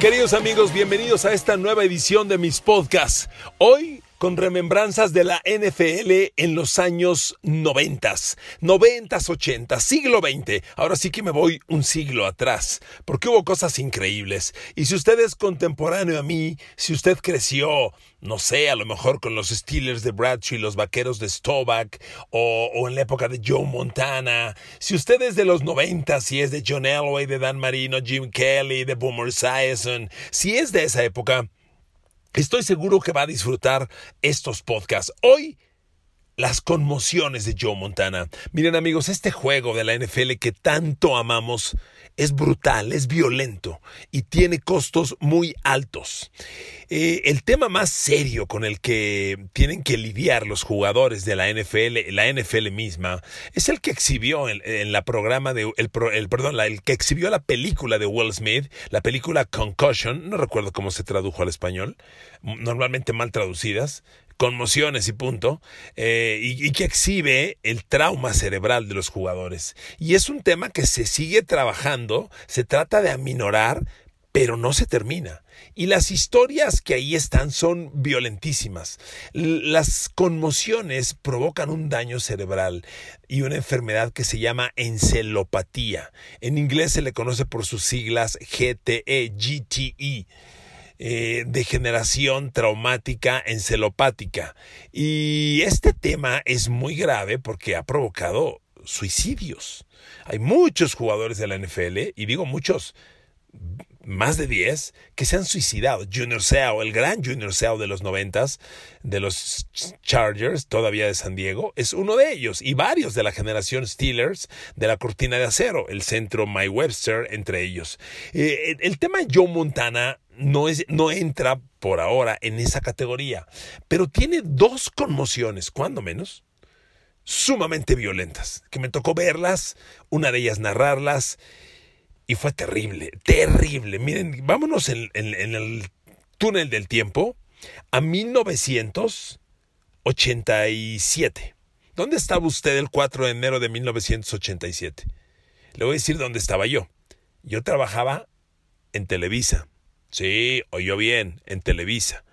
Queridos amigos, bienvenidos a esta nueva edición de mis podcasts. Hoy con remembranzas de la NFL en los años noventas, noventas, ochentas, siglo XX. Ahora sí que me voy un siglo atrás, porque hubo cosas increíbles. Y si usted es contemporáneo a mí, si usted creció, no sé, a lo mejor con los Steelers de Bradshaw y los Vaqueros de Stovak, o, o en la época de Joe Montana, si usted es de los noventas, si es de John Elway, de Dan Marino, Jim Kelly, de Boomer Esiason, si es de esa época, Estoy seguro que va a disfrutar estos podcasts. Hoy, las conmociones de Joe Montana. Miren amigos, este juego de la NFL que tanto amamos es brutal, es violento y tiene costos muy altos. Eh, el tema más serio con el que tienen que lidiar los jugadores de la NFL, la NFL misma, es el que exhibió en, la programa de el, perdón, el que exhibió la película de Will Smith, la película Concussion, no recuerdo cómo se tradujo al español, normalmente mal traducidas, conmociones y punto, eh, y, que exhibe el trauma cerebral de los jugadores. Y es un tema que se sigue trabajando, se trata de aminorar, pero no se termina. Y las historias que ahí están son violentísimas. Las conmociones provocan un daño cerebral y una enfermedad que se llama encelopatía. En inglés se le conoce por sus siglas GTE, GTE. Eh, degeneración traumática encelopática. Y este tema es muy grave porque ha provocado suicidios. Hay muchos jugadores de la NFL, y digo muchos, más de 10 que se han suicidado. Junior Seau, el gran Junior Seau de los noventas, de los Chargers, todavía de San Diego, es uno de ellos. Y varios de la generación Steelers de la cortina de acero, el centro My Webster, entre ellos. Eh, el tema Joe Montana no, es, no entra por ahora en esa categoría, pero tiene dos conmociones, cuando menos, sumamente violentas, que me tocó verlas, una de ellas narrarlas, y fue terrible, terrible. Miren, vámonos en, el túnel del tiempo a 1987. ¿Dónde estaba usted el 4 de enero de 1987? Le voy a decir dónde estaba yo. Yo trabajaba en Televisa. Sí, oyó bien, en Televisa.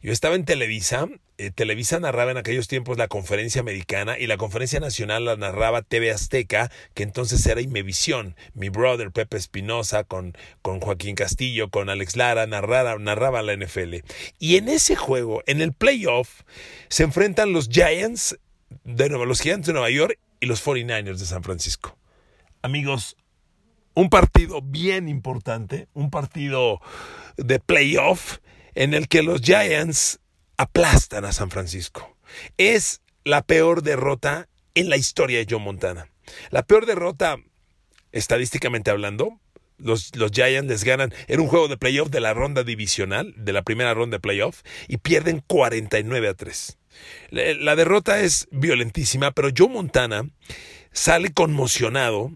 Yo estaba en Televisa eh, Televisa narraba en aquellos tiempos la conferencia americana y la conferencia nacional la narraba TV Azteca, que entonces era Imevisión. Mi brother Pepe Espinosa con, con Joaquín Castillo, con Alex Lara, narraba, narraba la NFL. Y en ese juego, en el playoff, se enfrentan los Giants de Nueva, los Giants de Nueva York y los 49ers de San Francisco. Amigos, un partido bien importante, un partido de playoff en el que los Giants aplastan a San Francisco. Es la peor derrota en la historia de Joe Montana. La peor derrota, estadísticamente hablando, los, los, Giants les ganan en un juego de playoff de la ronda divisional, de la primera ronda de playoff, y pierden 49 a 3. La, derrota es violentísima, pero Joe Montana sale conmocionado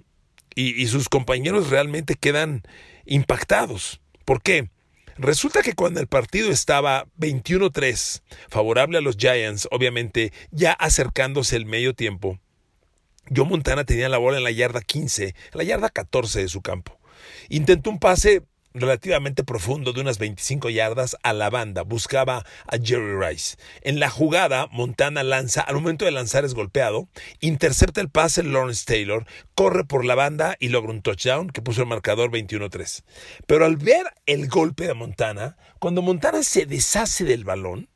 y, y sus compañeros realmente quedan impactados. ¿Por qué? Resulta que cuando el partido estaba 21-3, favorable a los Giants, obviamente ya acercándose el medio tiempo, Joe Montana tenía la bola en la yarda 15, en la yarda 14 de su campo. Intentó un pase relativamente profundo de unas 25 yardas a la banda. Buscaba a Jerry Rice. En la jugada, Montana lanza, al momento de lanzar es golpeado, intercepta el pase Lawrence Taylor, corre por la banda y logra un touchdown que puso el marcador 21-3. Pero al ver el golpe de Montana, cuando Montana se deshace del balón,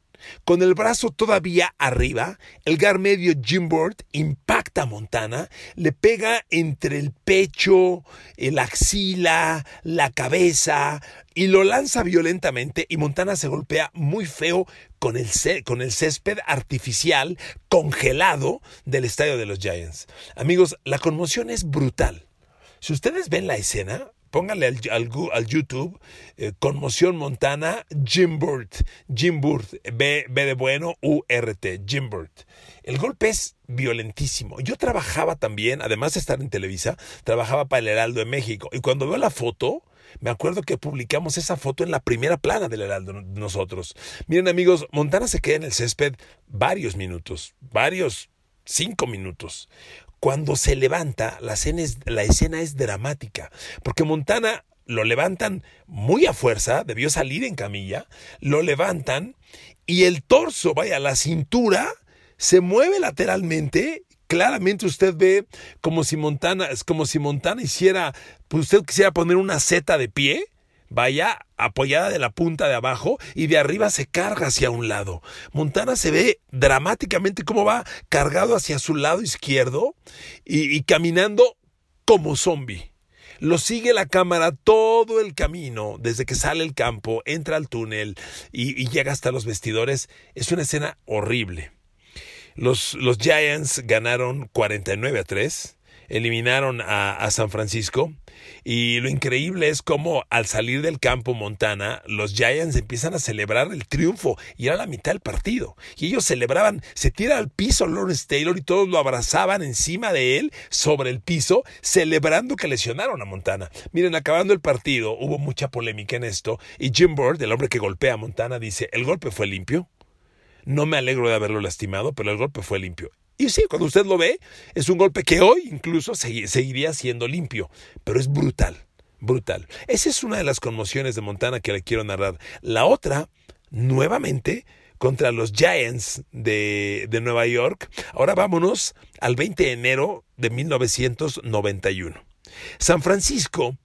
con el brazo todavía arriba, el gar medio Jim impacta a Montana, le pega entre el pecho, la axila, la cabeza y lo lanza violentamente y Montana se golpea muy feo con el, con el césped artificial congelado del estadio de los Giants. Amigos, la conmoción es brutal. Si ustedes ven la escena, Póngale al, YouTube eh, Conmoción Montana Jim Burt. Jim Burt, B, B de bueno, U-R-T, Jim Burt. El golpe es violentísimo. Yo trabajaba también, además de estar en Televisa, trabajaba para el Heraldo de México. Y cuando veo la foto, me acuerdo que publicamos esa foto en la primera plana del Heraldo nosotros. Miren amigos, Montana se queda en el césped varios minutos, varios cinco minutos. Cuando se levanta, la escena, es, dramática, porque Montana lo levantan muy a fuerza, debió salir en camilla, lo levantan y el torso, vaya, la cintura se mueve lateralmente. Claramente usted ve como si Montana, es como si Montana hiciera, pues usted quisiera poner una seta de pie, vaya apoyada de la punta de abajo y de arriba se carga hacia un lado. Montana se ve dramáticamente cómo va cargado hacia su lado izquierdo y, caminando como zombie. Lo sigue la cámara todo el camino, desde que sale el campo, entra al túnel y, llega hasta los vestidores. Es una escena horrible. Los, los Giants ganaron 49 a 3 eliminaron a, San Francisco. Y lo increíble es cómo al salir del campo Montana, los Giants empiezan a celebrar el triunfo y era la mitad del partido. Y ellos celebraban, se tira al piso Lawrence Taylor y todos lo abrazaban encima de él, sobre el piso, celebrando que lesionaron a Montana. Miren, acabando el partido, hubo mucha polémica en esto y Jim Bird, el hombre que golpea a Montana, dice, el golpe fue limpio. No me alegro de haberlo lastimado, pero el golpe fue limpio. Y sí, cuando usted lo ve, es un golpe que hoy incluso seguiría siendo limpio, pero es brutal, brutal. Esa es una de las conmociones de Montana que le quiero narrar. La otra, nuevamente, contra los Giants de, de Nueva York. Ahora vámonos al 20 de enero de 1991. San Francisco,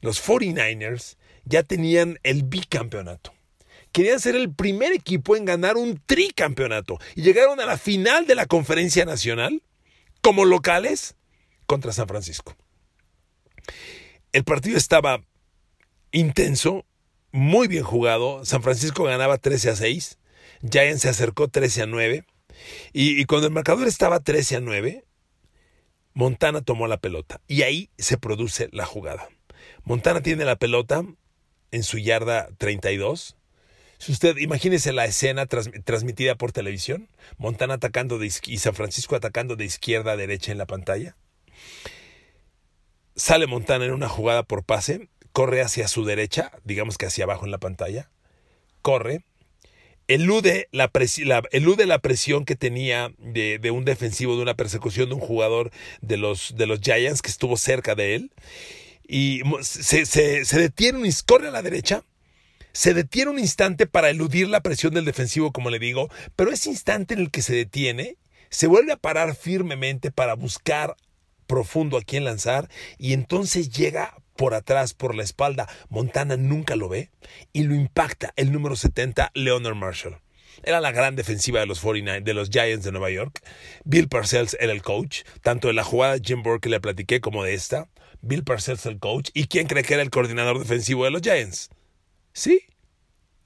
los 49ers, ya tenían el bicampeonato querían ser el primer equipo en ganar un tricampeonato y llegaron a la final de la conferencia nacional como locales contra San Francisco. El partido estaba intenso, muy bien jugado. San Francisco ganaba 13 a 6. Giants se acercó 13 a 9. Y, cuando el marcador estaba 13 a 9, Montana tomó la pelota. Y ahí se produce la jugada. Montana tiene la pelota en su yarda 32. Si usted imagínese la escena transmitida por televisión, Montana atacando y San Francisco atacando de izquierda a derecha en la pantalla. Sale Montana en una jugada por pase, corre hacia su derecha, digamos que hacia abajo en la pantalla, corre, elude la, elude la presión que tenía de, un defensivo, de una persecución de un jugador de los, de los Giants que estuvo cerca de él, y se, se, se detiene y corre a la derecha, se detiene un instante para eludir la presión del defensivo, como le digo, pero ese instante en el que se detiene, se vuelve a parar firmemente para buscar profundo a quién lanzar y entonces llega por atrás, por la espalda. Montana nunca lo ve y lo impacta el número 70, Leonard Marshall. Era la gran defensiva de los 49, de los Giants de Nueva York. Bill Parcells era el coach, tanto de la jugada Jim Burke que le platiqué como de esta. Bill Parcells el coach. ¿Y quién cree que era el coordinador defensivo de los Giants? Sí,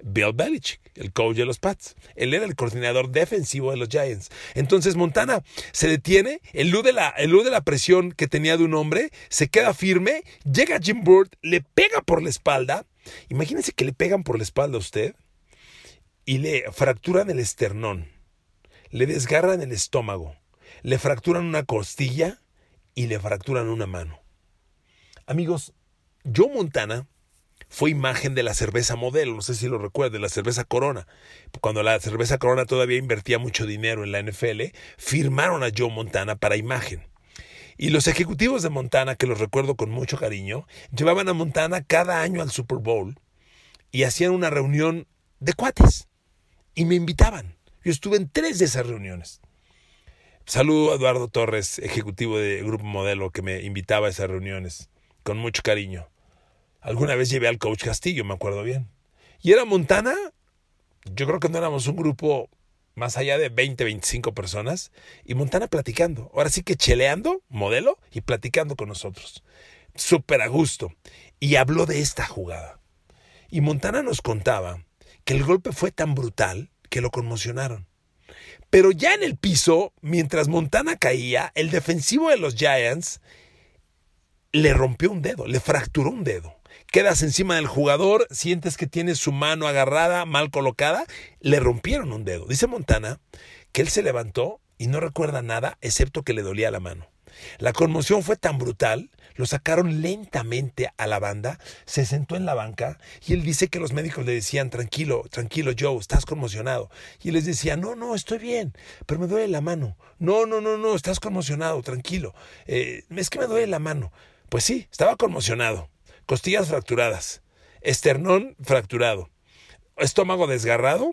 Bill Belichick, el coach de los Pats. Él era el coordinador defensivo de los Giants. Entonces Montana se detiene, elude la, elude la presión que tenía de un hombre, se queda firme, llega Jim Bird, le pega por la espalda. Imagínense que le pegan por la espalda a usted y le fracturan el esternón, le desgarran el estómago, le fracturan una costilla y le fracturan una mano. Amigos, Joe Montana fue imagen de la cerveza modelo, no sé si lo recuerde, la cerveza Corona. Cuando la cerveza Corona todavía invertía mucho dinero en la NFL, firmaron a Joe Montana para imagen. Y los ejecutivos de Montana, que los recuerdo con mucho cariño, llevaban a Montana cada año al Super Bowl y hacían una reunión de cuates. Y me invitaban. Yo estuve en tres de esas reuniones. Saludo a Eduardo Torres, ejecutivo de Grupo Modelo, que me invitaba a esas reuniones con mucho cariño. Alguna vez llevé al coach Castillo, me acuerdo bien. Y era Montana, yo creo que no éramos un grupo más allá de 20, 25 personas, y Montana platicando. Ahora sí que cheleando, modelo, y platicando con nosotros. Súper a gusto. Y habló de esta jugada. Y Montana nos contaba que el golpe fue tan brutal que lo conmocionaron. Pero ya en el piso, mientras Montana caía, el defensivo de los Giants le rompió un dedo, le fracturó un dedo quedas encima del jugador, sientes que tienes su mano agarrada, mal colocada, le rompieron un dedo. Dice Montana que él se levantó y no recuerda nada excepto que le dolía la mano. La conmoción fue tan brutal, lo sacaron lentamente a la banda, se sentó en la banca y él dice que los médicos le decían, tranquilo, tranquilo Joe, estás conmocionado. Y él les decía, no, no, estoy bien, pero me duele la mano. No, no, no, no, estás conmocionado, tranquilo. Eh, es que me duele la mano. Pues sí, estaba conmocionado costillas fracturadas, esternón fracturado, estómago desgarrado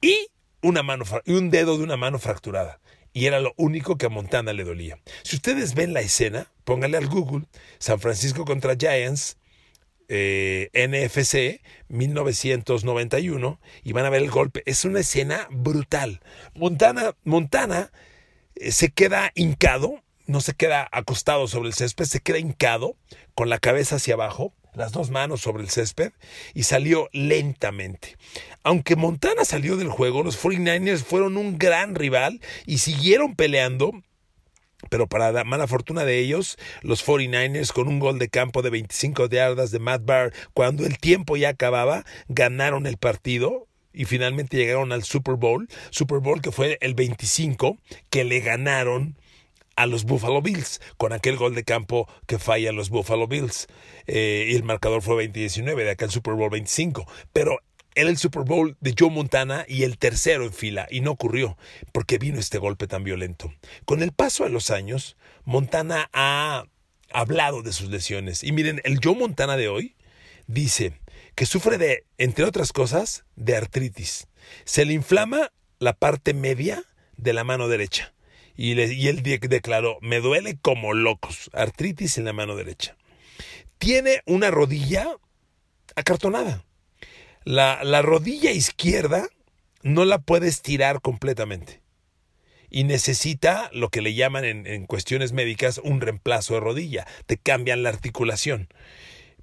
y, una mano, y un dedo de una mano fracturada. Y era lo único que a Montana le dolía. Si ustedes ven la escena, pónganle al Google San Francisco contra Giants, eh, NFC 1991 y van a ver el golpe. Es una escena brutal. Montana, Montana eh, se queda hincado, no se queda acostado sobre el césped, se queda hincado con la cabeza hacia abajo las dos manos sobre el césped y salió lentamente. Aunque Montana salió del juego, los 49ers fueron un gran rival y siguieron peleando. Pero para la mala fortuna de ellos, los 49ers con un gol de campo de 25 yardas de Matt Barr, cuando el tiempo ya acababa, ganaron el partido y finalmente llegaron al Super Bowl, Super Bowl que fue el 25, que le ganaron a los Buffalo Bills con aquel gol de campo que falla los Buffalo Bills. Eh, y el marcador fue 2019 de acá el Super Bowl 25. Pero era el Super Bowl de Joe Montana y el tercero en fila, y no ocurrió porque vino este golpe tan violento. Con el paso de los años, Montana ha hablado de sus lesiones. Y miren, el Joe Montana de hoy dice que sufre de, entre otras cosas, de artritis. Se le inflama la parte media de la mano derecha y, él declaró, me duele como locos, artritis en la mano derecha. Tiene una rodilla acartonada. La, la rodilla izquierda no la puede estirar completamente y necesita lo que le llaman en, cuestiones médicas un reemplazo de rodilla. Te cambian la articulación.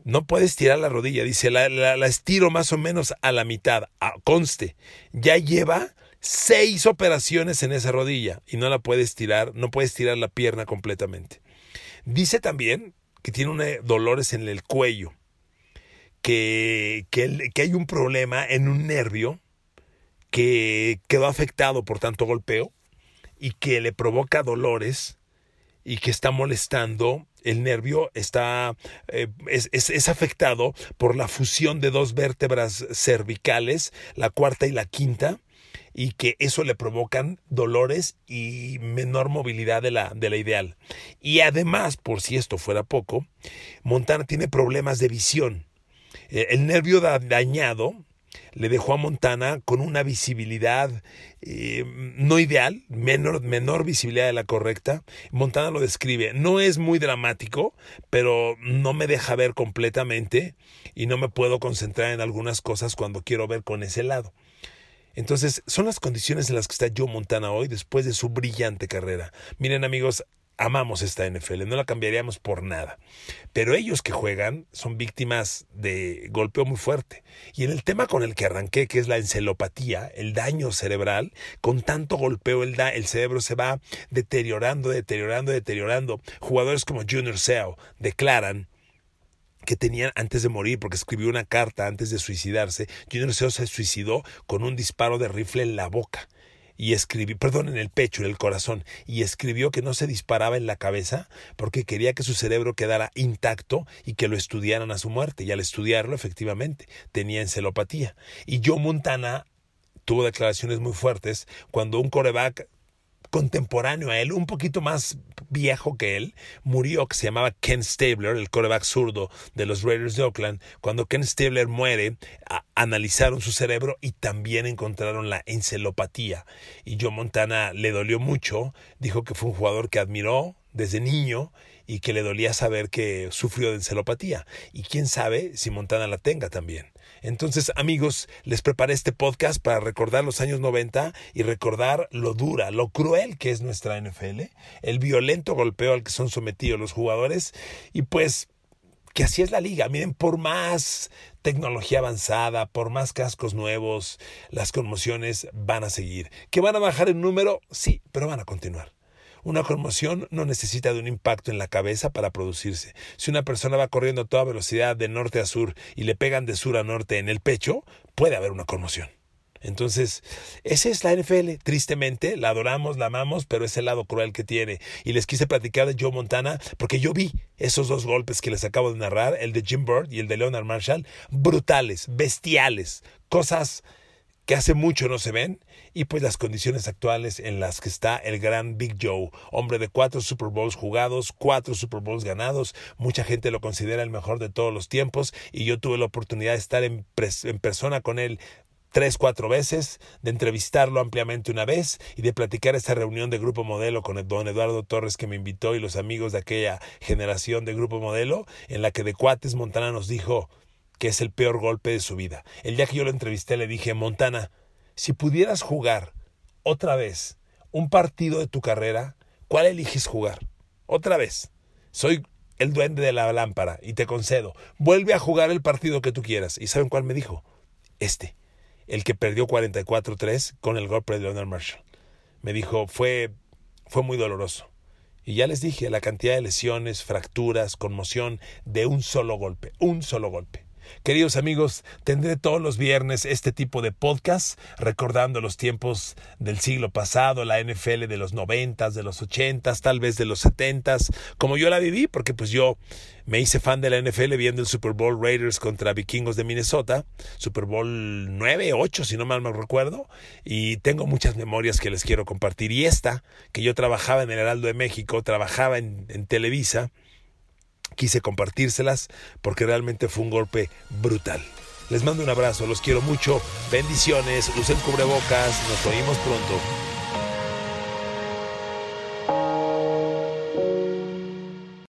No puedes estirar la rodilla. Dice, la, la, estiro más o menos a la mitad. Ah, conste, ya lleva seis operaciones en esa rodilla y no la puede estirar, no puede estirar la pierna completamente. Dice también que tiene dolores en el cuello, que, que, que hay un problema en un nervio que quedó afectado por tanto golpeo y que le provoca dolores y que está molestando. El nervio está, eh, es, es, afectado por la fusión de dos vértebras cervicales, la cuarta y la quinta, y que eso le provocan dolores y menor movilidad de la, de la ideal. Y además, por si esto fuera poco, Montana tiene problemas de visión. Eh, el nervio dañado le dejó a Montana con una visibilidad eh, no ideal, menor, menor visibilidad de la correcta. Montana lo describe. No es muy dramático, pero no me deja ver completamente y no me puedo concentrar en algunas cosas cuando quiero ver con ese lado. Entonces, son las condiciones en las que está Joe Montana hoy después de su brillante carrera. Miren amigos, amamos esta NFL, no la cambiaríamos por nada. Pero ellos que juegan son víctimas de golpeo muy fuerte. Y en el tema con el que arranqué, que es la encelopatía, el daño cerebral, con tanto golpeo el, da, el cerebro se va deteriorando, deteriorando, deteriorando. Jugadores como Junior Seau declaran que tenían antes de morir, porque escribió una carta antes de suicidarse. Junior Seo se suicidó con un disparo de rifle en la boca y escribió, perdón, en el pecho, en el corazón, y escribió que no se disparaba en la cabeza porque quería que su cerebro quedara intacto y que lo estudiaran a su muerte. Y al estudiarlo, efectivamente, tenía encelopatía. Y Joe Montana tuvo declaraciones muy fuertes cuando un coreback contemporáneo a él, un poquito más viejo que él, murió, que se llamaba Ken Stabler, el coreback zurdo de los Raiders de Oakland. Cuando Ken Stabler muere, analizaron su cerebro y también encontraron la encelopatía. Y Joe Montana le dolió mucho, dijo que fue un jugador que admiró desde niño y que le dolía saber que sufrió de encelopatía. Y quién sabe si Montana la tenga también. Entonces, amigos, les preparé este podcast para recordar los años 90 y recordar lo dura, lo cruel que es nuestra NFL, el violento golpeo al que son sometidos los jugadores y pues que así es la liga. Miren, por más tecnología avanzada, por más cascos nuevos, las conmociones van a seguir. ¿Que van a bajar en número? Sí, pero van a continuar. Una conmoción no necesita de un impacto en la cabeza para producirse. Si una persona va corriendo a toda velocidad de norte a sur y le pegan de sur a norte en el pecho, puede haber una conmoción. Entonces, esa es la NFL. Tristemente, la adoramos, la amamos, pero es el lado cruel que tiene. Y les quise platicar de Joe Montana porque yo vi esos dos golpes que les acabo de narrar, el de Jim Bird y el de Leonard Marshall, brutales, bestiales, cosas que hace mucho no se ven y pues las condiciones actuales en las que está el gran Big Joe, hombre de cuatro Super Bowls jugados, cuatro Super Bowls ganados, mucha gente lo considera el mejor de todos los tiempos y yo tuve la oportunidad de estar en, persona con él tres, cuatro veces, de entrevistarlo ampliamente una vez y de platicar esa reunión de Grupo Modelo con el don Eduardo Torres que me invitó y los amigos de aquella generación de Grupo Modelo, en la que de cuates Montana nos dijo que es el peor golpe de su vida. El día que yo lo entrevisté le dije, Montana, si pudieras jugar otra vez un partido de tu carrera, ¿cuál eliges jugar? Otra vez. Soy el duende de la lámpara y te concedo, vuelve a jugar el partido que tú quieras. ¿Y saben cuál me dijo? Este el que perdió 44-3 con el golpe de Leonard Marshall. Me dijo, fue, fue muy doloroso. Y ya les dije, la cantidad de lesiones, fracturas, conmoción de un solo golpe, un solo golpe. Queridos amigos, tendré todos los viernes este tipo de podcast recordando los tiempos del siglo pasado, la NFL de los noventas, de los ochentas, tal vez de los setentas, como yo la viví, porque pues yo me hice fan de la NFL viendo el Super Bowl Raiders contra Vikingos de Minnesota, Super Bowl 9, 8, si no mal me recuerdo, y tengo muchas memorias que les quiero compartir. Y esta, que yo trabajaba en el Heraldo de México, trabajaba en, en Televisa, quise compartírselas porque realmente fue un golpe brutal. Les mando un abrazo, los quiero mucho, bendiciones, usen cubrebocas, nos oímos pronto.